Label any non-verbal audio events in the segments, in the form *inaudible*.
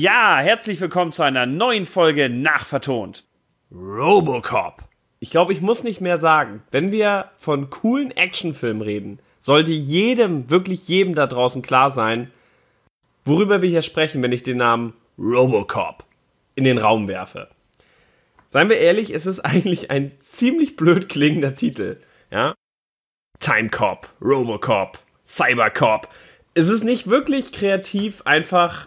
Ja, herzlich willkommen zu einer neuen Folge Nachvertont. Robocop. Ich glaube, ich muss nicht mehr sagen. Wenn wir von coolen Actionfilmen reden, sollte jedem, wirklich jedem da draußen klar sein, worüber wir hier sprechen, wenn ich den Namen Robocop in den Raum werfe. Seien wir ehrlich, es ist *laughs* eigentlich ein ziemlich blöd klingender Titel, ja? Timecop, Robocop, Cybercop. Es ist nicht wirklich kreativ, einfach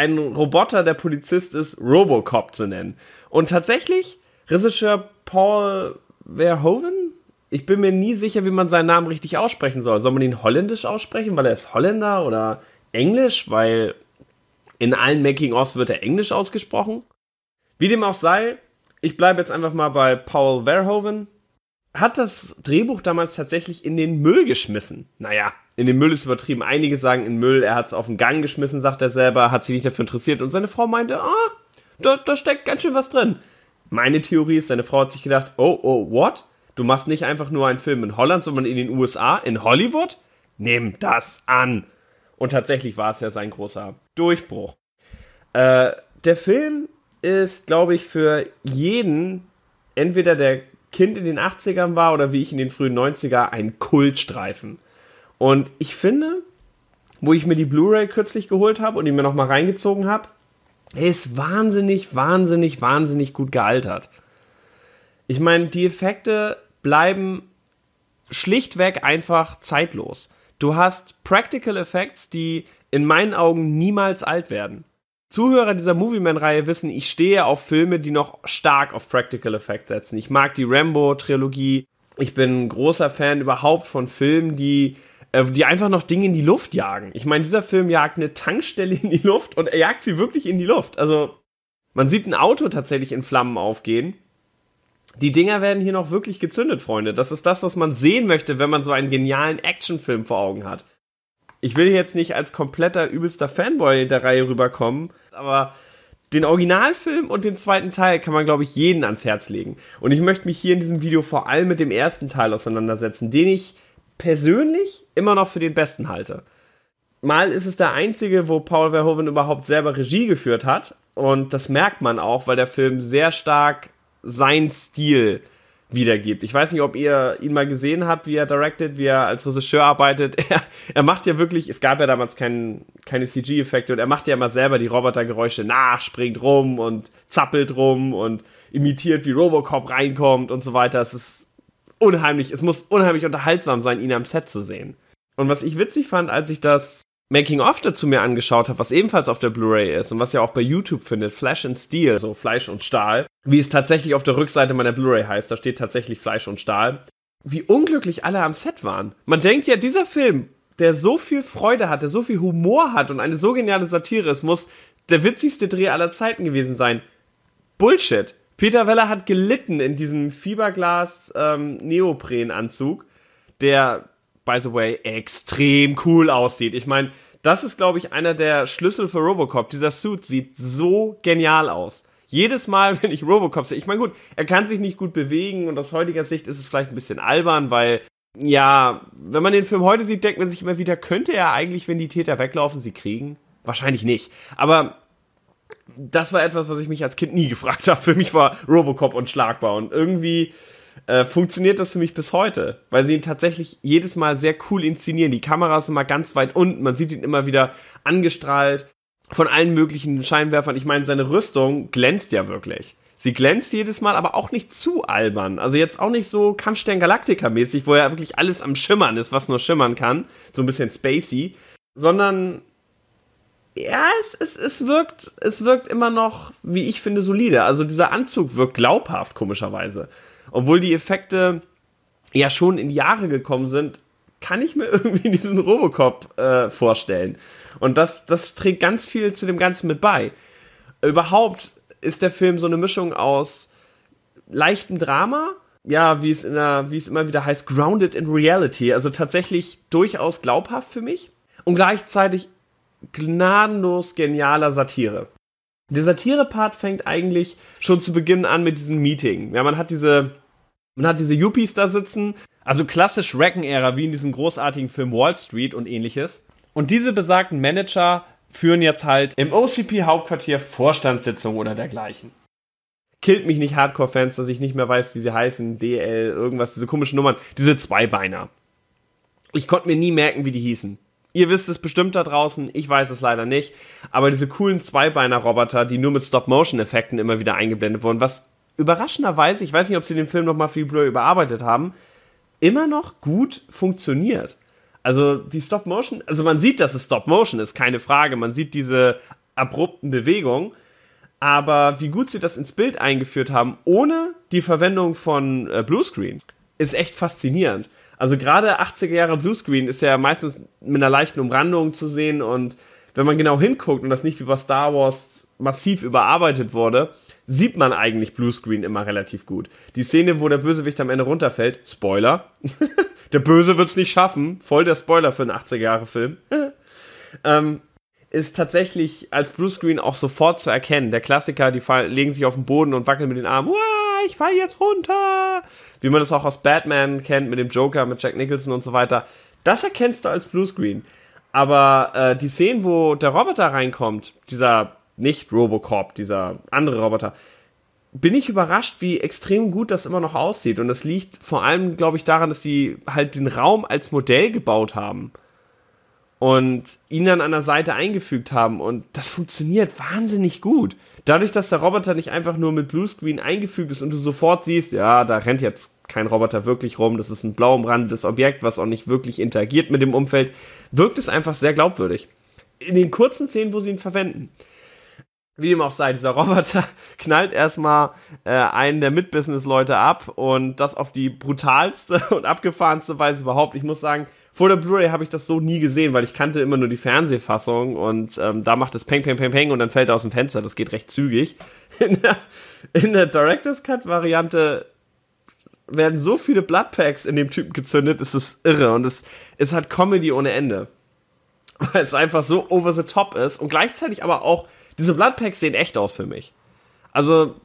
einen Roboter, der Polizist ist, Robocop zu nennen. Und tatsächlich, Regisseur Paul Verhoeven, ich bin mir nie sicher, wie man seinen Namen richtig aussprechen soll. Soll man ihn holländisch aussprechen, weil er ist Holländer oder Englisch, weil in allen Making-ofs wird er Englisch ausgesprochen? Wie dem auch sei, ich bleibe jetzt einfach mal bei Paul Verhoeven. Hat das Drehbuch damals tatsächlich in den Müll geschmissen. Naja, in den Müll ist übertrieben. Einige sagen in Müll, er hat es auf den Gang geschmissen, sagt er selber, hat sich nicht dafür interessiert. Und seine Frau meinte, ah, da, da steckt ganz schön was drin. Meine Theorie ist, seine Frau hat sich gedacht, oh, oh, what? Du machst nicht einfach nur einen Film in Holland, sondern in den USA, in Hollywood? Nimm das an. Und tatsächlich war es ja sein großer Durchbruch. Äh, der Film ist, glaube ich, für jeden, entweder der Kind in den 80ern war oder wie ich in den frühen 90er, ein Kultstreifen. Und ich finde, wo ich mir die Blu-ray kürzlich geholt habe und die mir nochmal reingezogen habe, ist wahnsinnig, wahnsinnig, wahnsinnig gut gealtert. Ich meine, die Effekte bleiben schlichtweg einfach zeitlos. Du hast Practical Effects, die in meinen Augen niemals alt werden. Zuhörer dieser Movie-Man-Reihe wissen, ich stehe auf Filme, die noch stark auf Practical Effects setzen. Ich mag die Rambo-Trilogie. Ich bin ein großer Fan überhaupt von Filmen, die, äh, die einfach noch Dinge in die Luft jagen. Ich meine, dieser Film jagt eine Tankstelle in die Luft und er jagt sie wirklich in die Luft. Also, man sieht ein Auto tatsächlich in Flammen aufgehen. Die Dinger werden hier noch wirklich gezündet, Freunde. Das ist das, was man sehen möchte, wenn man so einen genialen Actionfilm vor Augen hat ich will jetzt nicht als kompletter übelster Fanboy der Reihe rüberkommen, aber den Originalfilm und den zweiten Teil kann man, glaube ich, jeden ans Herz legen. Und ich möchte mich hier in diesem Video vor allem mit dem ersten Teil auseinandersetzen, den ich persönlich immer noch für den besten halte. Mal ist es der einzige, wo Paul Verhoeven überhaupt selber Regie geführt hat. Und das merkt man auch, weil der Film sehr stark sein Stil wiedergibt. Ich weiß nicht, ob ihr ihn mal gesehen habt, wie er directed, wie er als Regisseur arbeitet. *laughs* Er, er macht ja wirklich, es gab ja damals kein, keine CG-Effekte und er macht ja immer selber die Robotergeräusche nach, springt rum und zappelt rum und imitiert, wie Robocop reinkommt und so weiter. Es ist unheimlich, es muss unheimlich unterhaltsam sein, ihn am Set zu sehen. Und was ich witzig fand, als ich das Making-of dazu mir angeschaut habe, was ebenfalls auf der Blu-ray ist und was ihr auch bei YouTube findet, Flash and Steel, so Fleisch und Stahl, wie es tatsächlich auf der Rückseite meiner Blu-ray heißt, da steht tatsächlich Fleisch und Stahl, wie unglücklich alle am Set waren. Man denkt ja, dieser Film, der so viel Freude hat, der so viel Humor hat und eine so geniale Satire ist, muss der witzigste Dreh aller Zeiten gewesen sein. Bullshit. Peter Weller hat gelitten in diesem Fiberglas ähm, Neoprenanzug, der by the way, extrem cool aussieht. Ich meine, das ist, glaube ich, einer der Schlüssel für Robocop. Dieser Suit sieht so genial aus. Jedes Mal, *laughs* wenn ich Robocop sehe, ich meine, gut, er kann sich nicht gut bewegen und aus heutiger Sicht ist es vielleicht ein bisschen albern, weil, ja, wenn man den Film heute sieht, denkt man sich immer wieder, könnte er eigentlich, wenn die Täter weglaufen, sie kriegen? Wahrscheinlich nicht. Aber das war etwas, was ich mich als Kind nie gefragt habe. Für mich war Robocop unschlagbar und irgendwie äh, funktioniert das für mich bis heute, weil sie ihn tatsächlich jedes Mal sehr cool inszenieren. Die Kamera ist immer ganz weit unten, man sieht ihn immer wieder angestrahlt von allen möglichen Scheinwerfern. Ich meine, seine Rüstung glänzt ja wirklich. Sie glänzt jedes Mal, aber auch nicht zu albern. Also jetzt auch nicht so Kampfstern Galactica mäßig, wo ja wirklich alles am Schimmern ist, was nur schimmern kann. So ein bisschen spacey. Sondern ja, es, es, es wirkt, es wirkt immer noch, wie ich finde, solide. Also dieser Anzug wirkt glaubhaft, komischerweise obwohl die Effekte ja schon in Jahre gekommen sind, kann ich mir *laughs* irgendwie diesen Robocop äh, vorstellen. Und das, das trägt ganz viel zu dem Ganzen mit bei. Überhaupt ist der Film so eine Mischung aus leichtem Drama, ja, wie es, in der, wie es immer wieder heißt, grounded in reality, also tatsächlich durchaus glaubhaft für mich und gleichzeitig gnadenlos genialer Satire. Der Satire-Part fängt eigentlich schon zu Beginn an mit diesem Meeting. Ja, man hat diese man hat diese Yuppies da sitzen, also klassisch Reckon-Ära, wie in diesem großartigen Film Wall Street und ähnliches. Und diese besagten Manager führen jetzt halt im OCP-Hauptquartier Vorstandssitzungen oder dergleichen. Killt mich nicht Hardcore-Fans, dass ich nicht mehr weiß, wie sie heißen, DL, irgendwas, diese komischen Nummern, diese Zweibeiner. Ich konnte mir nie merken, wie die hießen. Ihr wisst es bestimmt da draußen, ich weiß es leider nicht. Aber diese coolen Zweibeiner-Roboter, die nur mit Stop-Motion-Effekten immer wieder eingeblendet wurden, was überraschenderweise, ich weiß nicht, ob sie den Film nochmal die Blur überarbeitet haben, immer noch gut funktioniert. Also die Stop-Motion, also man sieht, dass es Stop-Motion ist, keine Frage. Man sieht diese abrupten Bewegungen. Aber wie gut sie das ins Bild eingeführt haben, ohne die Verwendung von äh, Bluescreen, ist echt faszinierend. Also gerade 80er Jahre Bluescreen ist ja meistens mit einer leichten Umrandung zu sehen und wenn man genau hinguckt und das nicht wie bei Star Wars massiv überarbeitet wurde, sieht man eigentlich Bluescreen immer relativ gut. Die Szene, wo der Bösewicht am Ende runterfällt, Spoiler, *laughs* der Böse wird's nicht schaffen, voll der Spoiler für einen 80er Jahre Film, *laughs* ähm, ist tatsächlich als Bluescreen auch sofort zu erkennen. Der Klassiker, die fallen, legen sich auf den Boden und wackeln mit den Armen, Uah, ich fall jetzt runter wie man das auch aus Batman kennt, mit dem Joker, mit Jack Nicholson und so weiter. Das erkennst du als Bluescreen. Aber äh, die Szenen, wo der Roboter reinkommt, dieser nicht Robocop, dieser andere Roboter, bin ich überrascht, wie extrem gut das immer noch aussieht. Und das liegt vor allem, glaube ich, daran, dass sie halt den Raum als Modell gebaut haben und ihn dann an der Seite eingefügt haben. Und das funktioniert wahnsinnig gut. Dadurch, dass der Roboter nicht einfach nur mit Bluescreen eingefügt ist und du sofort siehst, ja, da rennt jetzt kein Roboter wirklich rum, das ist ein blau umrandetes Objekt, was auch nicht wirklich interagiert mit dem Umfeld, wirkt es einfach sehr glaubwürdig. In den kurzen Szenen, wo sie ihn verwenden. Wie dem auch sei, dieser Roboter *laughs* knallt erstmal äh, einen der Mitbusiness-Leute ab und das auf die brutalste *laughs* und abgefahrenste Weise überhaupt. Ich muss sagen, vor der Blu-ray habe ich das so nie gesehen, weil ich kannte immer nur die Fernsehfassung und ähm, da macht es Peng, Peng, Peng, Peng und dann fällt er aus dem Fenster. Das geht recht zügig. *laughs* In der, in der Director's Cut-Variante werden so viele Bloodpacks in dem Typen gezündet, ist es irre und es, es hat Comedy ohne Ende. *laughs* Weil es einfach so over the top ist und gleichzeitig aber auch, diese Bloodpacks sehen echt aus für mich. Also,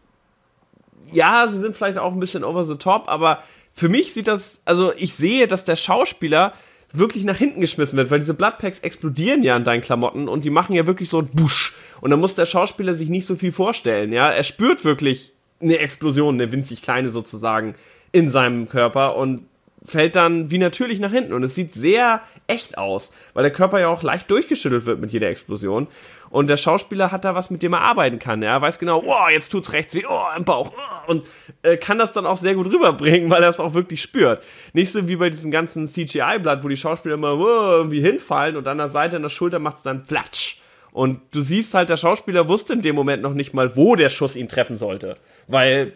ja, sie sind vielleicht auch ein bisschen over the top, aber für mich sieht das, also ich sehe, dass der Schauspieler wirklich nach hinten geschmissen wird, weil diese Bloodpacks explodieren ja an deinen Klamotten und die machen ja wirklich so ein Busch. Und da muss der Schauspieler sich nicht so viel vorstellen, ja. Er spürt wirklich eine Explosion, eine winzig kleine sozusagen, in seinem Körper und fällt dann wie natürlich nach hinten. Und es sieht sehr echt aus, weil der Körper ja auch leicht durchgeschüttelt wird mit jeder Explosion. Und der Schauspieler hat da was, mit dem er arbeiten kann. Er weiß genau, oh, jetzt tut's rechts weh, oh, im Bauch. Oh, und äh, kann das dann auch sehr gut rüberbringen, *laughs* weil er es auch wirklich spürt. Nicht so wie bei diesem ganzen CGI-Blatt, wo die Schauspieler immer oh, irgendwie hinfallen und an der Seite an der Schulter macht's dann flatsch. Und du siehst halt, der Schauspieler wusste in dem Moment noch nicht mal, wo der Schuss ihn treffen sollte. Weil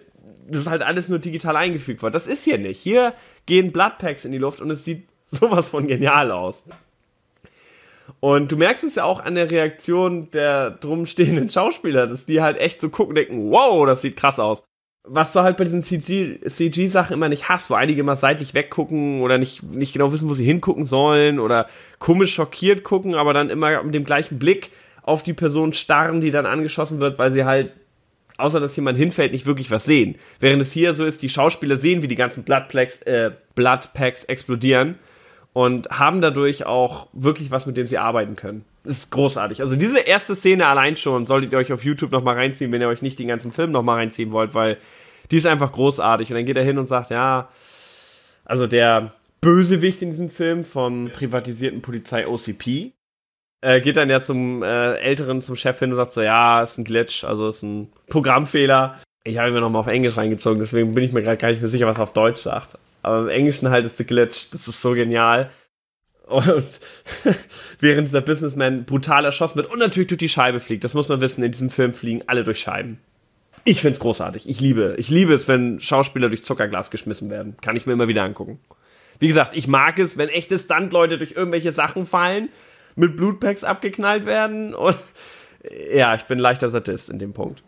das halt alles nur digital eingefügt worden. Das ist hier nicht. Hier gehen Bloodpacks in die Luft und es sieht *laughs* sowas von genial aus. Und du merkst es ja auch an der Reaktion der drumstehenden *laughs* Schauspieler, dass die halt echt so gucken denken, wow, das sieht krass aus. Was du halt bei diesen CG-Sachen immer nicht hast, wo einige immer seitlich weggucken oder nicht, nicht genau wissen, wo sie hingucken sollen oder komisch schockiert gucken, aber dann immer mit dem gleichen Blick auf die Person starren, die dann angeschossen wird, weil sie halt, außer dass jemand hinfällt, nicht wirklich was sehen. Während es hier so ist, die Schauspieler sehen, wie die ganzen Bloodpacks, äh, Bloodpacks explodieren und haben dadurch auch wirklich was, mit dem sie arbeiten können. Das ist großartig. Also diese erste Szene allein schon solltet ihr euch auf YouTube nochmal reinziehen, wenn ihr euch nicht den ganzen Film nochmal reinziehen wollt, weil die ist einfach großartig. Und dann geht er hin und sagt, ja, also der Bösewicht in diesem Film vom privatisierten Polizei OCP, äh, geht dann ja zum äh, Älteren, zum Chef hin und sagt so, ja, ist ein Glitch, also ist ein Programmfehler. Ich habe mir nochmal auf Englisch reingezogen, deswegen bin ich mir gerade gar nicht mehr sicher, was er auf Deutsch sagt. Aber im Englischen halt ist the Glitch. Das ist so genial. Und *laughs* während dieser Businessman brutal erschossen wird und natürlich durch die Scheibe fliegt. Das muss man wissen, in diesem Film fliegen alle durch Scheiben. Ich find's großartig. Ich liebe, ich liebe es, wenn Schauspieler durch Zuckerglas geschmissen werden. Kann ich mir immer wieder angucken. Wie gesagt, ich mag es, wenn echte Stuntleute durch irgendwelche Sachen fallen, mit Blutpacks abgeknallt werden und *laughs* ja, ich bin leichter Sadist in dem Punkt.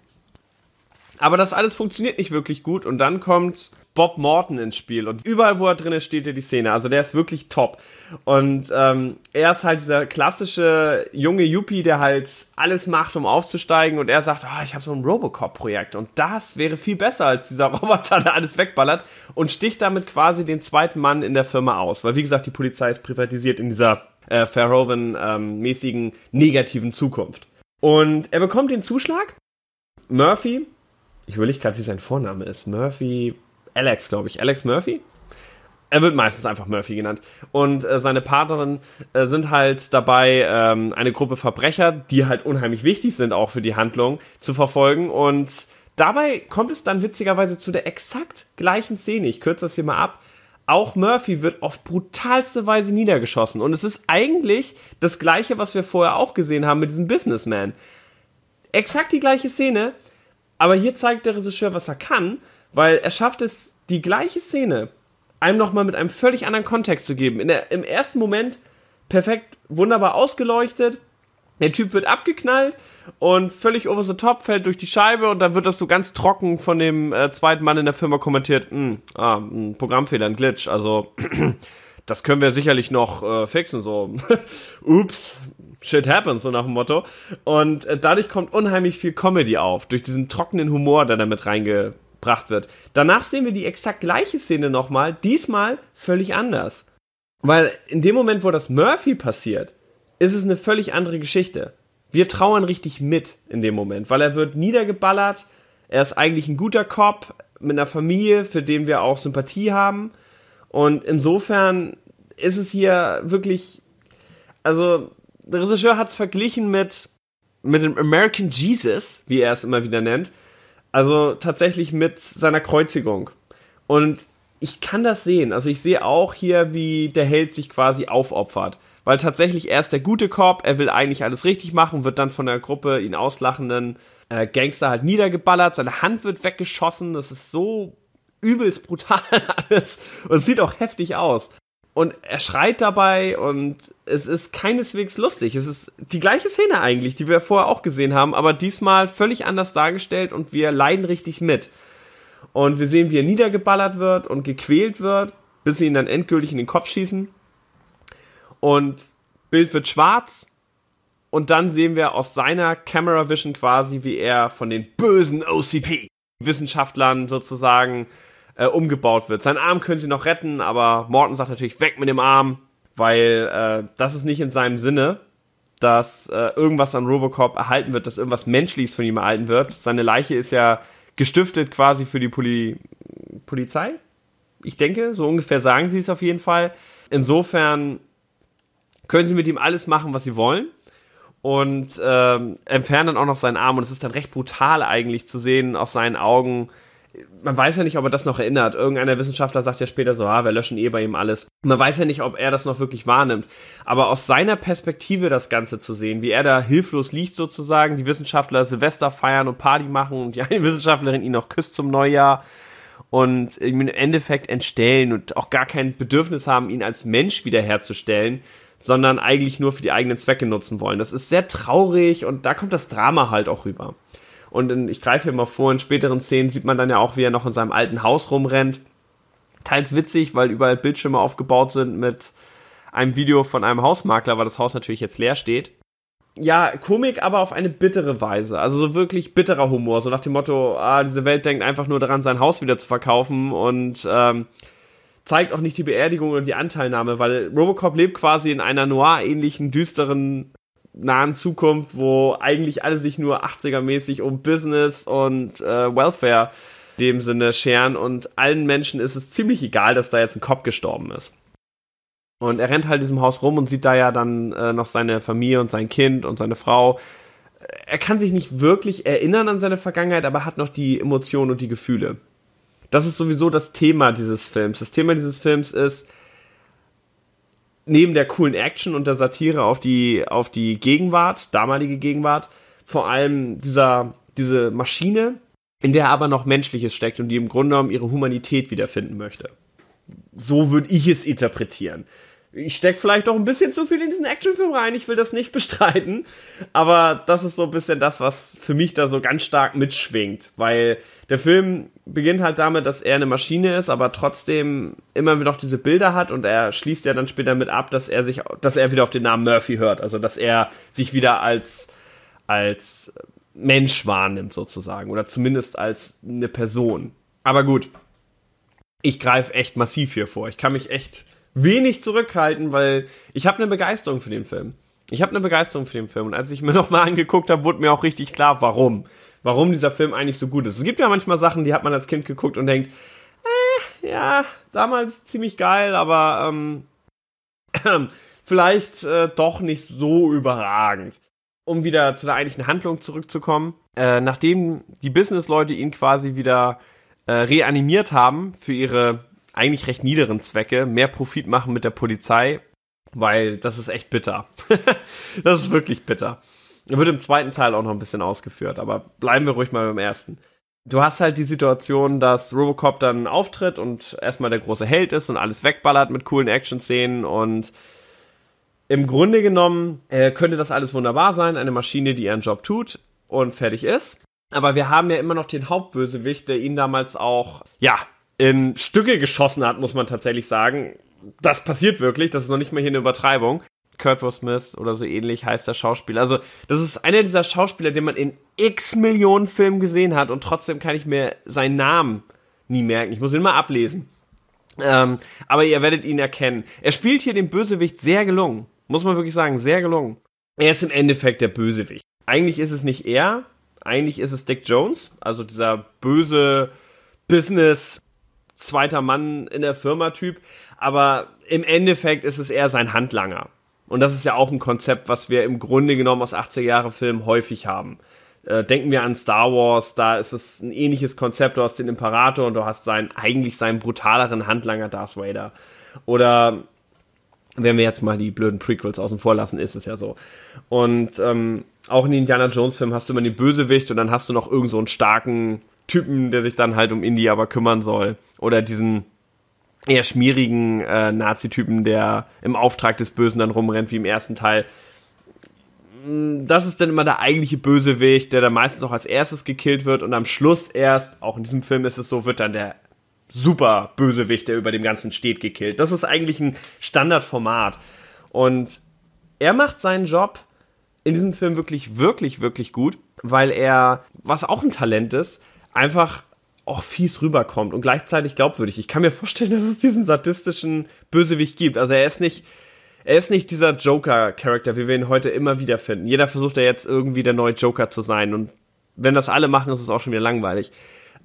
Aber das alles funktioniert nicht wirklich gut und dann kommt Bob Morton ins Spiel und überall, wo er drin ist, steht er die Szene. Also der ist wirklich top. Und ähm, er ist halt dieser klassische junge Yuppie, der halt alles macht, um aufzusteigen und er sagt, oh, ich habe so ein Robocop-Projekt und das wäre viel besser als dieser *laughs* Roboter, der alles wegballert und sticht damit quasi den zweiten Mann in der Firma aus. Weil wie gesagt, die Polizei ist privatisiert in dieser äh, Verhoeven-mäßigen ähm, negativen Zukunft. Und er bekommt den Zuschlag. Murphy, ich überlege gerade, wie sein Vorname ist. Murphy, Alex, glaube ich. Alex Murphy? Er wird meistens einfach Murphy genannt. Und äh, seine Partnerin äh, sind halt dabei, ähm, eine Gruppe Verbrecher, die halt unheimlich wichtig sind auch für die Handlung, zu verfolgen. Und dabei kommt es dann witzigerweise zu der exakt gleichen Szene. Ich kürze das hier mal ab. Auch Murphy wird auf brutalste Weise niedergeschossen. Und es ist eigentlich das gleiche, was wir vorher auch gesehen haben mit diesem Businessman. Exakt die gleiche Szene, aber hier zeigt der Regisseur, was er kann, weil er schafft es, die gleiche Szene einem nochmal mit einem völlig anderen Kontext zu geben. Der, Im ersten Moment perfekt, wunderbar ausgeleuchtet. Der Typ wird abgeknallt und völlig over the top fällt durch die Scheibe und dann wird das so ganz trocken von dem äh, zweiten Mann in der Firma kommentiert. Hm, ah, ein Programmfehler, ein Glitch. Also *clears throat* das können wir sicherlich noch äh, fixen. So, *laughs* ups, shit happens, so nach dem Motto. Und äh, dadurch kommt unheimlich viel Comedy auf, durch diesen trockenen Humor, der damit reinge gebracht wird. Danach sehen wir die exakt gleiche Szene nochmal, diesmal völlig anders. Weil in dem Moment, wo das Murphy passiert, ist es eine völlig andere Geschichte. Wir trauern richtig mit in dem Moment, weil er wird niedergeballert, er ist eigentlich ein guter Cop mit einer Familie, für den wir auch Sympathie haben. Und insofern ist es hier wirklich, also der Regisseur hat es verglichen mit, mit dem American Jesus, wie er es immer wieder nennt, also tatsächlich mit seiner Kreuzigung. Und ich kann das sehen. Also ich sehe auch hier, wie der Held sich quasi aufopfert. Weil tatsächlich er ist der gute Cop, er will eigentlich alles richtig machen, wird dann von der Gruppe ihn auslachenden äh, Gangster halt niedergeballert, seine Hand wird weggeschossen, das ist so übelst brutal *laughs* alles und es sieht auch heftig aus und er schreit dabei und es ist keineswegs lustig. Es ist die gleiche Szene eigentlich, die wir vorher auch gesehen haben, aber diesmal völlig anders dargestellt und wir leiden richtig mit. Und wir sehen, wie er niedergeballert wird und gequält wird, bis sie ihn dann endgültig in den Kopf schießen. Und Bild wird schwarz und dann sehen wir aus seiner Camera Vision quasi, wie er von den bösen OCP Wissenschaftlern sozusagen äh, umgebaut wird. Seinen Arm können sie noch retten, aber Morton sagt natürlich weg mit dem Arm, weil äh, das ist nicht in seinem Sinne, dass äh, irgendwas an Robocop erhalten wird, dass irgendwas Menschliches von ihm erhalten wird. Seine Leiche ist ja gestiftet quasi für die Poli Polizei. Ich denke, so ungefähr sagen sie es auf jeden Fall. Insofern können sie mit ihm alles machen, was sie wollen und ähm, entfernen dann auch noch seinen Arm und es ist dann recht brutal eigentlich zu sehen aus seinen Augen, man weiß ja nicht, ob er das noch erinnert. Irgendeiner Wissenschaftler sagt ja später so, ah, wir löschen eh bei ihm alles. Man weiß ja nicht, ob er das noch wirklich wahrnimmt. Aber aus seiner Perspektive das Ganze zu sehen, wie er da hilflos liegt sozusagen, die Wissenschaftler Silvester feiern und Party machen und die *laughs* eine Wissenschaftlerin ihn noch küsst zum Neujahr und im Endeffekt entstellen und auch gar kein Bedürfnis haben, ihn als Mensch wiederherzustellen, sondern eigentlich nur für die eigenen Zwecke nutzen wollen. Das ist sehr traurig und da kommt das Drama halt auch rüber. Und in, ich greife hier mal vor, in späteren Szenen sieht man dann ja auch, wie er noch in seinem alten Haus rumrennt. Teils witzig, weil überall Bildschirme aufgebaut sind mit einem Video von einem Hausmakler, weil das Haus natürlich jetzt leer steht. Ja, Komik, aber auf eine bittere Weise. Also so wirklich bitterer Humor. So nach dem Motto, ah, diese Welt denkt einfach nur daran, sein Haus wieder zu verkaufen und ähm, zeigt auch nicht die Beerdigung und die Anteilnahme, weil Robocop lebt quasi in einer noir-ähnlichen, düsteren nahen Zukunft, wo eigentlich alle sich nur 80er-mäßig um Business und äh, Welfare dem Sinne scheren und allen Menschen ist es ziemlich egal, dass da jetzt ein Kopf gestorben ist. Und er rennt halt in diesem Haus rum und sieht da ja dann äh, noch seine Familie und sein Kind und seine Frau. Er kann sich nicht wirklich erinnern an seine Vergangenheit, aber hat noch die Emotionen und die Gefühle. Das ist sowieso das Thema dieses Films. Das Thema dieses Films ist, neben der coolen Action und der Satire auf die, auf die Gegenwart, damalige Gegenwart, vor allem dieser, diese Maschine, in der aber noch Menschliches steckt und die im Grunde genommen ihre Humanität wiederfinden möchte. So würde ich es interpretieren ich stecke vielleicht doch ein bisschen zu viel in diesen Actionfilm rein, ich will das nicht *laughs* bestreiten, aber das ist so ein bisschen das, was für mich da so ganz stark mitschwingt, weil der Film beginnt halt damit, dass er eine Maschine ist, aber trotzdem immer wieder noch diese Bilder hat und er schließt ja dann später mit ab, dass er sich, dass er wieder auf den Namen Murphy hört, also dass er sich wieder als, als Mensch wahrnimmt sozusagen oder zumindest als eine Person. Aber gut, ich greife echt massiv hier vor. Ich kann mich echt wenig zurückhalten, weil ich habe eine Begeisterung für den Film. Ich habe eine Begeisterung für den Film. Und als ich mir *laughs* nochmal angeguckt habe, wurde mir auch richtig klar, warum. Warum dieser Film eigentlich so gut ist. Es gibt ja manchmal Sachen, die hat man als Kind geguckt und denkt, äh, ja, damals ziemlich geil, aber ähm, äh, *clears throat* vielleicht äh, doch nicht so überragend. Um wieder zu der eigentlichen Handlung zurückzukommen, äh, nachdem die Businessleute ihn quasi wieder äh, reanimiert haben für ihre eigentlich recht niederen Zwecke, mehr Profit machen mit der Polizei, weil das ist echt bitter. *laughs* das ist wirklich bitter. Wird im zweiten Teil auch noch ein bisschen ausgeführt, aber bleiben wir ruhig mal beim ersten. Du hast halt die Situation, dass Robocop dann auftritt und erstmal der große Held ist und alles wegballert mit coolen Action-Szenen und im Grunde genommen äh, könnte das alles wunderbar sein, eine Maschine, die ihren Job tut und fertig ist. Aber wir haben ja immer noch den Hauptbösewicht, der ihn damals auch, ja, in Stücke geschossen hat, muss man tatsächlich sagen. Das passiert wirklich, das ist noch nicht mal hier eine Übertreibung. Kurt Smith oder so ähnlich heißt der Schauspieler. Also, das ist einer dieser Schauspieler, den man in x Millionen Filmen gesehen hat und trotzdem kann ich mir seinen Namen nie merken. Ich muss ihn mal ablesen. Ähm, aber ihr werdet ihn erkennen. Er spielt hier den Bösewicht sehr gelungen. Muss man wirklich sagen, sehr gelungen. Er ist im Endeffekt der Bösewicht. Eigentlich ist es nicht er, eigentlich ist es Dick Jones, also dieser böse Business zweiter Mann in der Firma-Typ, aber im Endeffekt ist es eher sein Handlanger. Und das ist ja auch ein Konzept, was wir im Grunde genommen aus 80er-Jahre-Filmen häufig haben. Äh, denken wir an Star Wars, da ist es ein ähnliches Konzept. Du hast den Imperator und du hast seinen, eigentlich seinen brutaleren Handlanger Darth Vader. Oder wenn wir jetzt mal die blöden Prequels außen vor lassen, ist es ja so. Und ähm, auch in den Indiana Jones Filmen hast du immer den Bösewicht und dann hast du noch irgend so einen starken Typen, der sich dann halt um Indy aber kümmern soll. Oder diesen eher schmierigen äh, Nazi-Typen, der im Auftrag des Bösen dann rumrennt, wie im ersten Teil. Mm, das ist dann immer der eigentliche Bösewicht, der dann meistens auch als erstes gekillt wird und am Schluss erst, auch in diesem Film ist es so, wird dann der super Bösewicht, der über dem Ganzen steht, gekillt. Das ist eigentlich ein Standardformat. Und er macht seinen Job in diesem Film wirklich, wirklich, wirklich gut, weil er, was auch ein Talent ist, einfach auch fies rüberkommt und gleichzeitig glaubwürdig. Ich kann mir vorstellen, *laughs* dass es diesen sadistischen Bösewicht gibt. Also er ist nicht, er ist nicht dieser Joker-Charakter, wie wir ihn heute immer wieder finden. Jeder versucht ja jetzt irgendwie der neue Joker zu sein und wenn das alle machen, ist es auch schon wieder langweilig.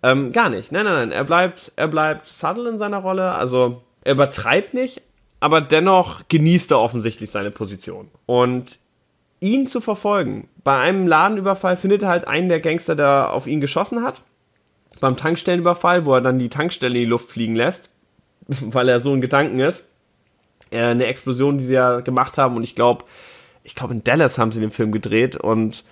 Ähm, gar nicht. Nein, nein, nein. Er bleibt, er bleibt subtle in seiner Rolle. Also er übertreibt nicht, aber dennoch genießt er offensichtlich seine Position. Und ihn zu verfolgen, bei einem Ladenüberfall findet er halt einen der Gangster, der auf ihn geschossen hat beim Tankstellenüberfall, wo er dann die Tankstelle in die Luft fliegen lässt, *laughs* weil er so ein Gedanken ist. Äh, eine Explosion, die sie ja gemacht haben und ich glaube, ich glaube in Dallas haben sie den Film gedreht und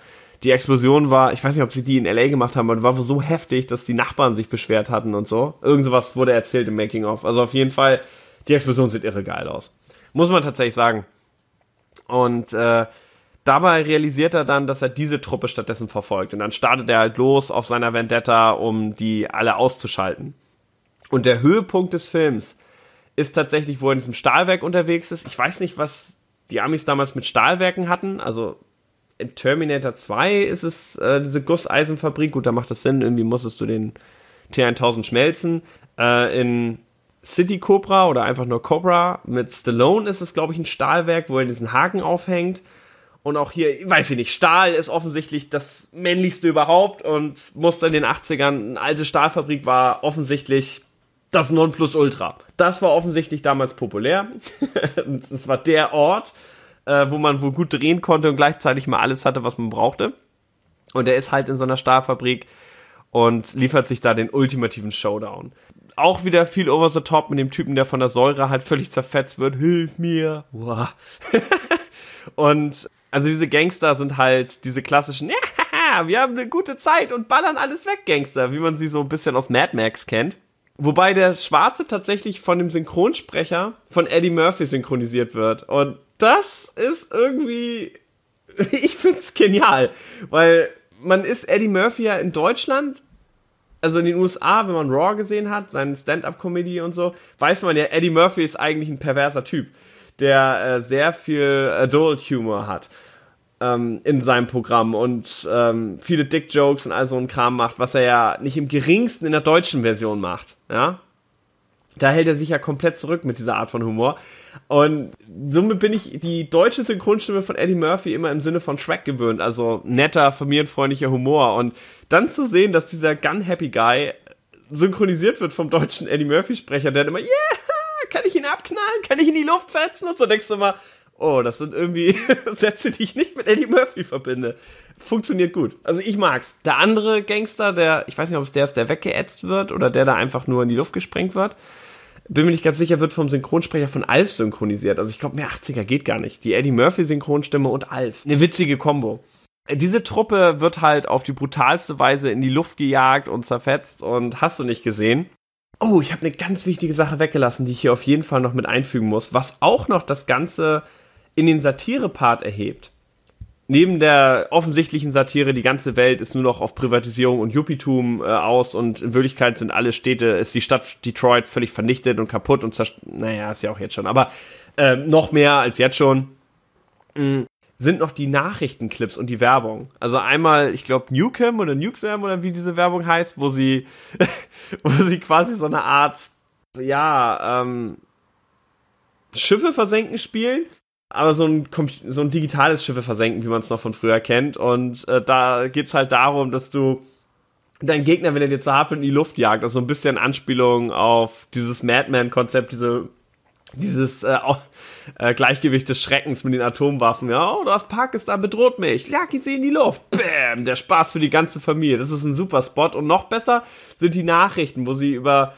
die Explosion war, ich weiß nicht, ob sie die in LA gemacht haben, aber war so heftig, dass die Nachbarn sich beschwert hatten und so. Irgend sowas wurde erzählt im Making of. Also auf jeden Fall, die Explosion sieht irre geil aus. Muss man tatsächlich sagen. Und äh, Dabei realisiert er dann, dass er diese Truppe stattdessen verfolgt. Und dann startet er halt los auf seiner Vendetta, um die alle auszuschalten. Und der Höhepunkt des Films ist tatsächlich, wo er in diesem Stahlwerk unterwegs ist. Ich weiß nicht, was die Amis damals mit Stahlwerken hatten. Also in Terminator 2 ist es äh, diese Gusseisenfabrik. Gut, da macht das Sinn. Irgendwie musstest du den T1000 schmelzen. Äh, in City Cobra oder einfach nur Cobra mit Stallone ist es, glaube ich, ein Stahlwerk, wo er diesen Haken aufhängt. Und auch hier, weiß ich nicht, Stahl ist offensichtlich das männlichste überhaupt und musste in den 80ern, eine alte Stahlfabrik war offensichtlich das Nonplusultra. Das war offensichtlich damals populär. *laughs* das war der Ort, äh, wo man wohl gut drehen konnte und gleichzeitig mal alles hatte, was man brauchte. Und er ist halt in so einer Stahlfabrik und liefert sich da den ultimativen Showdown. Auch wieder viel over the top mit dem Typen, der von der Säure halt völlig zerfetzt wird. Hilf mir. *laughs* und also diese Gangster sind halt diese klassischen, *laughs* ja, wir haben eine gute Zeit und ballern alles weg, Gangster, wie man sie so ein bisschen aus Mad Max kennt. Wobei der Schwarze tatsächlich von dem Synchronsprecher von Eddie Murphy synchronisiert wird. Und das ist irgendwie, *laughs* ich find's genial, weil man ist Eddie Murphy ja in Deutschland also in den USA, wenn man Raw gesehen hat, seinen Stand-up-Comedy und so, weiß man ja, Eddie Murphy ist eigentlich ein perverser Typ, der äh, sehr viel Adult-Humor hat ähm, in seinem Programm und ähm, viele Dick-Jokes und all so ein Kram macht, was er ja nicht im geringsten in der deutschen Version macht, ja. Da hält er sich ja komplett zurück mit dieser Art von Humor. Und somit bin ich die deutsche Synchronstimme von Eddie Murphy immer im Sinne von Shrek gewöhnt. Also netter, familienfreundlicher Humor. Und dann zu sehen, dass dieser Gun Happy Guy synchronisiert wird vom deutschen Eddie Murphy Sprecher, der dann immer, yeah, kann ich ihn abknallen? Kann ich in die Luft fetzen? Und so denkst du immer, oh, das sind irgendwie *laughs* Sätze, die ich nicht mit Eddie Murphy verbinde. Funktioniert gut. Also ich mag's. Der andere Gangster, der, ich weiß nicht, ob es der ist, der weggeätzt wird oder der da einfach nur in die Luft gesprengt wird. Bin mir nicht ganz sicher, wird vom Synchronsprecher von Alf synchronisiert. Also ich glaube, mehr 80er geht gar nicht. Die Eddie Murphy Synchronstimme und Alf. Eine witzige Kombo. Diese Truppe wird halt auf die brutalste Weise in die Luft gejagt und zerfetzt und hast du nicht gesehen. Oh, ich habe eine ganz wichtige Sache weggelassen, die ich hier auf jeden Fall noch mit einfügen muss, was auch noch das Ganze in den Satire-Part erhebt. Neben der offensichtlichen Satire, die ganze Welt ist nur noch auf Privatisierung und Yuppietum äh, aus und in Wirklichkeit sind alle Städte, ist die Stadt Detroit völlig vernichtet und kaputt und zerstört. Naja, ist ja auch jetzt schon, aber äh, noch mehr als jetzt schon. Mhm sind noch die Nachrichtenclips und die Werbung. Also einmal, ich glaube, Newcam oder Newxam oder wie diese Werbung heißt, wo sie, *laughs* wo sie quasi so eine Art, ja, ähm, Schiffe versenken spielen, aber so ein, so ein digitales Schiffe versenken, wie man es noch von früher kennt. Und äh, da geht's halt darum, dass du deinen Gegner, wenn er dir zu hart in die Luft jagt, also so ein bisschen Anspielung auf dieses Madman-Konzept, diese dieses äh, äh, Gleichgewicht des Schreckens mit den Atomwaffen. Ja, oh, das Pakistan bedroht mich. Jagi sie in die Luft. Bäm, der Spaß für die ganze Familie. Das ist ein super Spot. Und noch besser sind die Nachrichten, wo sie über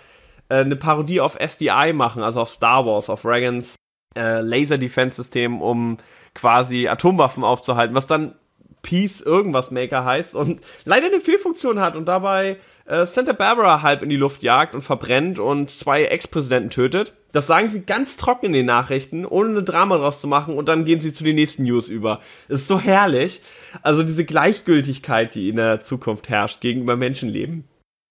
äh, eine Parodie auf SDI machen, also auf Star Wars, auf Reagans äh, Laser Defense System, um quasi Atomwaffen aufzuhalten, was dann Peace irgendwas Maker heißt und leider eine Fehlfunktion hat und dabei äh, Santa Barbara halb in die Luft jagt und verbrennt und zwei Ex-Präsidenten tötet. Das sagen sie ganz trocken in den Nachrichten, ohne eine Drama draus zu machen und dann gehen sie zu den nächsten News über. Das ist so herrlich. Also diese Gleichgültigkeit, die in der Zukunft herrscht gegenüber Menschenleben.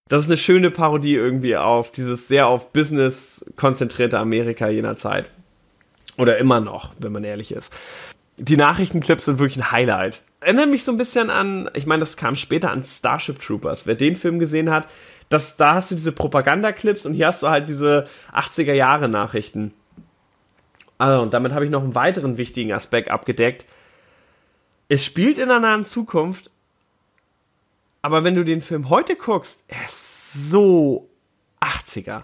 Das ist eine schöne Parodie irgendwie auf dieses sehr auf Business konzentrierte Amerika jener Zeit. Oder immer noch, wenn man ehrlich ist. Die Nachrichtenclips sind wirklich ein Highlight erinnert mich so ein bisschen an, ich meine, das kam später an Starship Troopers. Wer den Film gesehen hat, das, da hast du diese Propagandaclips und hier hast du halt diese 80er Jahre Nachrichten. Also, und damit habe ich noch einen weiteren wichtigen Aspekt abgedeckt. Es spielt in der nahen Zukunft, aber wenn du den Film heute guckst, er ist so 80er.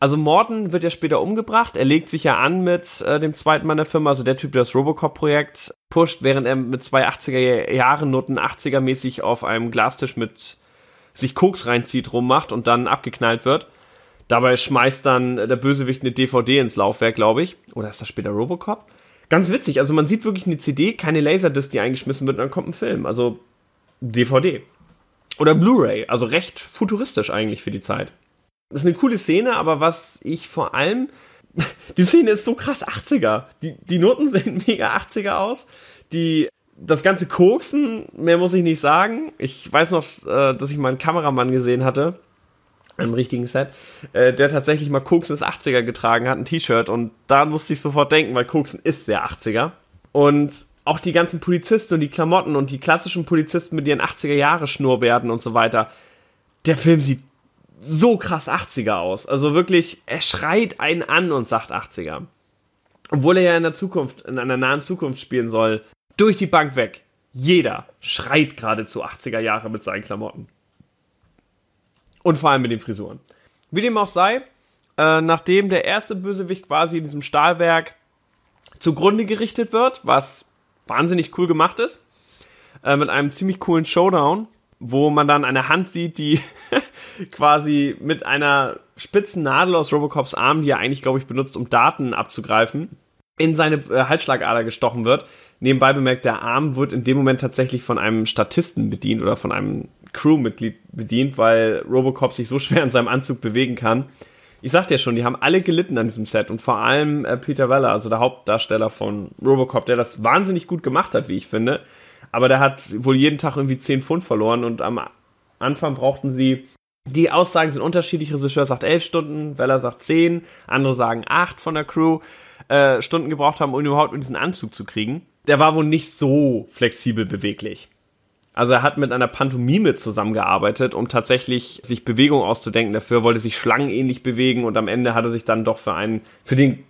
Also Morton wird ja später umgebracht. Er legt sich ja an mit äh, dem zweiten Mann der Firma, also der Typ, der das Robocop-Projekt pusht, während er mit zwei 80er-Jahre-Noten 80er-mäßig auf einem Glastisch mit sich Koks reinzieht, rummacht und dann abgeknallt wird. Dabei schmeißt dann der Bösewicht eine DVD ins Laufwerk, glaube ich. Oder ist das später Robocop? Ganz witzig, also man sieht wirklich eine CD, keine Laserdisc, die eingeschmissen wird und dann kommt ein Film. Also DVD. Oder Blu-ray, also recht futuristisch eigentlich für die Zeit. Das ist eine coole Szene, aber was ich vor allem. *laughs* Die Szene ist so krass 80er. Die, die Noten *laughs* sehen mega 80er aus. Die, das ganze Koksen, mehr muss ich nicht sagen. Ich weiß noch, äh, dass ich mal einen Kameramann gesehen hatte, im richtigen Set, äh, der tatsächlich mal Koksen des 80er getragen hat, ein T-Shirt. Und da musste ich sofort denken, weil Koksen ist sehr 80er. Und auch die ganzen Polizisten und die Klamotten und die klassischen Polizisten mit ihren 80er Jahre Schnurrbärten und so weiter. Der Film sieht so krass 80er aus. Also wirklich, er schreit einen an und sagt 80er. Obwohl er ja in der Zukunft, in einer nahen Zukunft spielen soll, durch die Bank weg. Jeder schreit geradezu 80er Jahre mit seinen Klamotten. Und vor allem mit den Frisuren. Wie dem auch sei, äh, nachdem der erste Bösewicht quasi in diesem Stahlwerk zugrunde gerichtet wird, was wahnsinnig cool gemacht ist, äh, mit einem ziemlich coolen Showdown, wo man dann eine Hand sieht, die *laughs* quasi mit einer spitzen Nadel aus Robocops Arm, die er eigentlich, glaube ich, benutzt, um Daten abzugreifen, in seine äh, Halsschlagader gestochen wird. Nebenbei bemerkt, der Arm wird in dem Moment tatsächlich von einem Statisten bedient oder von einem Crewmitglied bedient, weil Robocop sich so schwer in seinem Anzug bewegen kann. Ich sagte ja schon, die haben alle gelitten an diesem Set und vor allem äh, Peter Weller, also der Hauptdarsteller von Robocop, der das wahnsinnig gut gemacht hat, wie ich finde aber der hat wohl jeden Tag irgendwie 10 Pfund verloren und am Anfang brauchten sie die Aussagen sind unterschiedlich. Regisseur sagt 11 Stunden, Weller sagt 10, andere sagen 8 von der Crew äh, Stunden gebraucht haben, um überhaupt in diesen Anzug zu kriegen. Der war wohl nicht so flexibel beweglich. Also er hat mit einer Pantomime zusammengearbeitet, um tatsächlich sich Bewegung auszudenken. Dafür wollte sich schlangenähnlich bewegen und am Ende hat er sich dann doch für einen, für den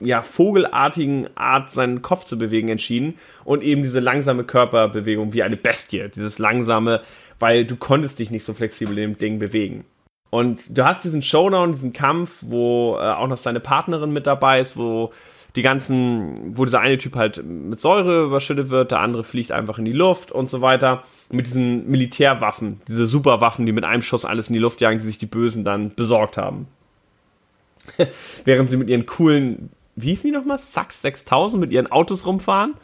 ja, vogelartigen Art seinen Kopf zu bewegen entschieden und eben diese langsame Körperbewegung wie eine Bestie, dieses langsame, weil du konntest dich nicht so flexibel in dem Ding bewegen. Und du hast diesen Showdown, diesen Kampf, wo äh, auch noch seine Partnerin mit dabei ist, wo die ganzen, wo dieser eine Typ halt mit Säure überschüttet wird, der andere fliegt einfach in die Luft und so weiter. mit diesen Militärwaffen, diese Superwaffen, die mit einem Schuss alles in die Luft jagen, die sich die Bösen dann besorgt haben. *laughs* Während sie mit ihren coolen, wie hießen die nochmal? Sachs 6000 mit ihren Autos rumfahren.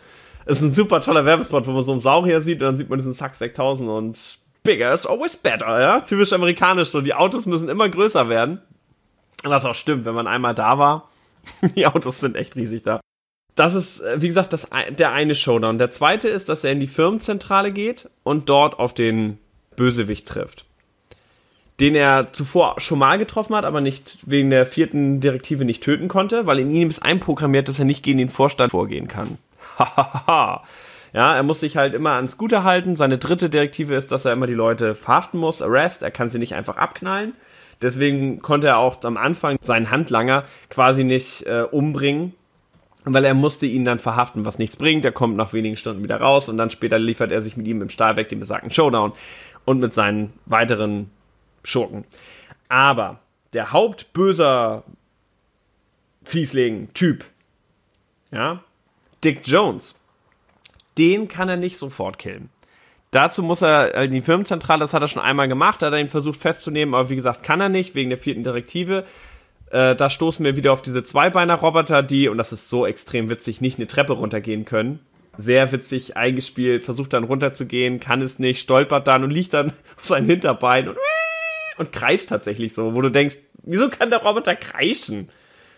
Das ist ein super toller Werbespot, wo man so einen Saurier sieht und dann sieht man diesen Sachs 6000 und bigger is always better, ja? Typisch amerikanisch so. Die Autos müssen immer größer werden. Was auch stimmt, wenn man einmal da war. *laughs* die Autos sind echt riesig da. Das ist, äh, wie gesagt, das, der eine Showdown. Der zweite ist, dass er in die Firmenzentrale geht und dort auf den Bösewicht trifft. Den er zuvor schon mal getroffen hat, aber nicht wegen der vierten Direktive nicht töten konnte, weil in ihm ist einprogrammiert, dass er nicht gegen den Vorstand vorgehen kann. *laughs* Hahaha. Ja, er muss sich halt immer ans Gute halten. Seine dritte Direktive ist, dass er immer die Leute verhaften muss, arrest. Er kann sie nicht einfach abknallen. Deswegen konnte er auch am Anfang seinen Handlanger quasi nicht äh, umbringen, weil er musste ihn dann verhaften, was nichts bringt. Er kommt nach wenigen Stunden wieder raus und dann später liefert er sich mit ihm im Stahlwerk den besagten Showdown und mit seinen weiteren Schurken. Aber der Hauptböser Fiesling-Typ, ja, Dick Jones, den kann er nicht sofort killen. Dazu muss er in die Firmenzentrale, das hat er schon einmal gemacht, hat er ihn versucht festzunehmen, aber wie gesagt, kann er nicht, wegen der vierten Direktive. Äh, da stoßen wir wieder auf diese Zweibeiner-Roboter, die, und das ist so extrem witzig, nicht eine Treppe runtergehen können. Sehr witzig eingespielt, versucht dann runterzugehen, kann es nicht, stolpert dann und liegt dann *laughs* auf sein Hinterbein und, und kreischt tatsächlich so, wo du denkst, wieso kann der Roboter kreischen?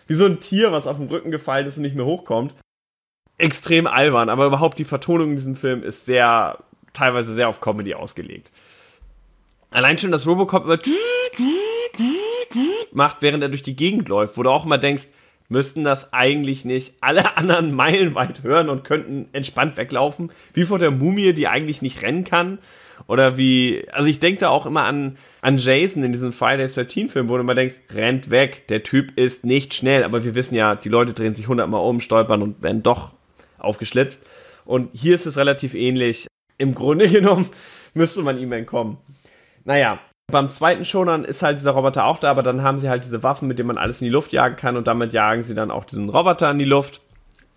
Wie so ein Tier, was auf dem Rücken gefallen ist und nicht mehr hochkommt extrem albern, aber überhaupt die Vertonung in diesem Film ist sehr, teilweise sehr auf Comedy ausgelegt. Allein schon, dass Robocop immer *laughs* macht, während er durch die Gegend läuft, wo du auch immer denkst, müssten das eigentlich nicht alle *laughs* anderen meilenweit hören und könnten entspannt weglaufen, wie vor der Mumie, die eigentlich nicht rennen kann. Oder wie, also ich denke da auch immer an, an Jason in diesem Friday 13 Film, wo du immer denkst, rennt weg, der Typ ist nicht schnell, aber wir wissen ja, die Leute drehen sich hundertmal um, stolpern und werden doch aufgeschlitzt. Und hier ist es relativ ähnlich. Im Grunde *laughs* genommen müsste man ihm entkommen. Naja, beim zweiten Showdown ist halt dieser Roboter auch da, aber dann haben sie halt diese Waffen, mit denen man alles in die Luft jagen kann und damit jagen sie dann auch diesen Roboter in die Luft.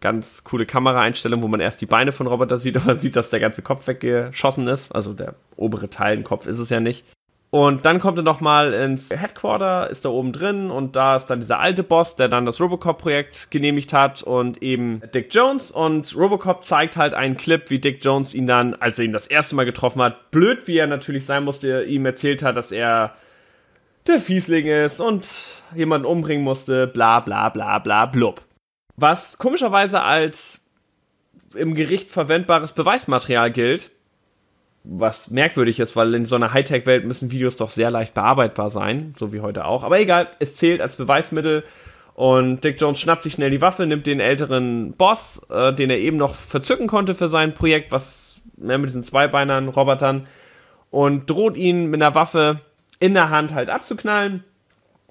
Ganz coole Kameraeinstellung, wo man erst die Beine von Roboter sieht, *laughs* aber sieht, dass der ganze Kopf weggeschossen ist. Also der obere Teil, ein Kopf ist es ja nicht. Und dann kommt er nochmal ins Headquarter, ist da oben drin und da ist dann dieser alte Boss, der dann das Robocop-Projekt genehmigt hat und eben Dick Jones. Und Robocop zeigt halt einen Clip, wie Dick Jones ihn dann, als er ihn das erste Mal getroffen hat, blöd wie er natürlich sein musste, ihm erzählt hat, dass er der Fiesling ist und jemanden umbringen musste, bla bla bla bla blub. Was komischerweise als im Gericht verwendbares Beweismaterial gilt, was merkwürdig ist, weil in so einer Hightech-Welt müssen Videos doch sehr leicht bearbeitbar sein, so wie heute auch. Aber egal, es zählt als Beweismittel. Und Dick Jones schnappt sich schnell die Waffe, nimmt den älteren Boss, äh, den er eben noch verzücken konnte für sein Projekt, was ne, mit diesen Zweibeinern, Robotern, und droht ihn mit einer Waffe in der Hand halt abzuknallen.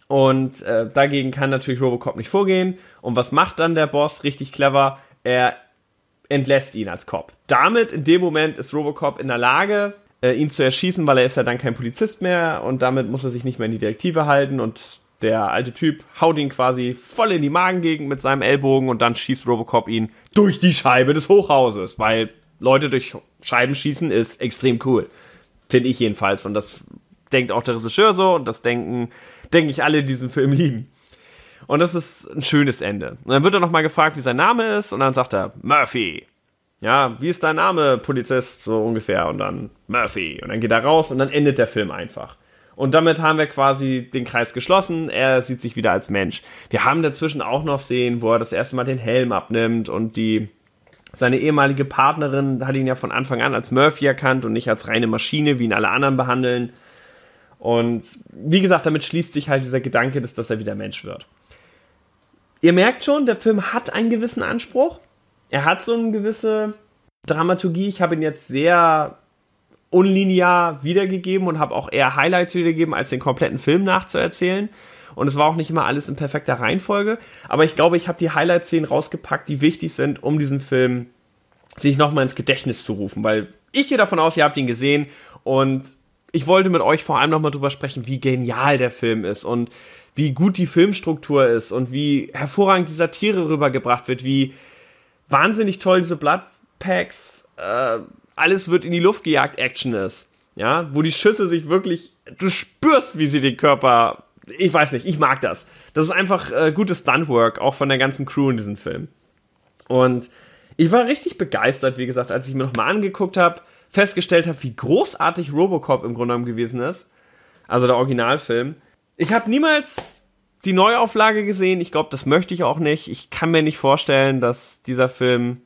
Und äh, dagegen kann natürlich Robocop nicht vorgehen. Und was macht dann der Boss? Richtig clever. Er entlässt ihn als Cop. Damit, in dem Moment, ist Robocop in der Lage, äh, ihn zu erschießen, weil er ist ja dann kein Polizist mehr und damit muss er sich nicht mehr in die Direktive halten und der alte Typ haut ihn quasi voll in die Magengegend mit seinem Ellbogen und dann schießt Robocop ihn durch die Scheibe des Hochhauses, weil Leute durch Scheiben schießen ist extrem cool. Finde ich jedenfalls. Und das denkt auch der Regisseur so und das denken, denke ich, alle, die diesen Film lieben. Und das ist ein schönes Ende. Und dann wird er nochmal gefragt, wie sein Name ist, und dann sagt er, Murphy. Ja, wie ist dein Name, Polizist? So ungefähr. Und dann Murphy. Und dann geht er raus und dann endet der Film einfach. Und damit haben wir quasi den Kreis geschlossen. Er sieht sich wieder als Mensch. Wir haben dazwischen auch noch Szenen, wo er das erste Mal den Helm abnimmt und die seine ehemalige Partnerin hat ihn ja von Anfang an als Murphy erkannt und nicht als reine Maschine, wie ihn alle anderen behandeln. Und wie gesagt, damit schließt sich halt dieser Gedanke, dass, dass er wieder Mensch wird ihr merkt schon, der Film hat einen gewissen Anspruch. Er hat so eine gewisse Dramaturgie, ich habe ihn jetzt sehr unlinear wiedergegeben und habe auch eher Highlights wiedergegeben, als den kompletten Film nachzuerzählen. Und es war auch nicht immer alles in perfekter Reihenfolge. Aber ich glaube, ich habe die Highlight-Szenen rausgepackt, die wichtig sind, um diesen Film sich nochmal ins Gedächtnis zu rufen. Weil ich gehe davon aus, ihr habt ihn gesehen und ich wollte mit euch vor allem nochmal drüber sprechen, wie genial der Film ist und wie gut die Filmstruktur ist und wie hervorragend die Satire rübergebracht wird, wie wahnsinnig toll diese Bloodpacks, äh, alles wird in die Luft gejagt, Action ist. Ja, wo die Schüsse sich wirklich, du spürst, wie sie den Körper, ich weiß nicht, ich mag das. Das ist einfach äh, gutes Stuntwork, auch von der ganzen Crew in diesem Film. Und ich war richtig begeistert, wie gesagt, als ich mir nochmal angeguckt habe, festgestellt habe, wie großartig Robocop im Grunde genommen gewesen ist. Also der Originalfilm. Ich habe niemals die Neuauflage gesehen. Ich glaube, das möchte ich auch nicht. Ich kann mir nicht vorstellen, dass dieser Film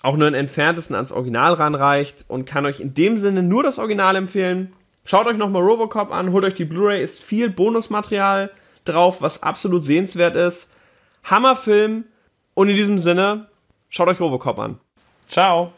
auch nur in entferntesten ans Original ranreicht und kann euch in dem Sinne nur das Original empfehlen. Schaut euch nochmal Robocop an, holt euch die Blu-ray, ist viel Bonusmaterial drauf, was absolut sehenswert ist. Hammerfilm und in diesem Sinne, schaut euch Robocop an. Ciao.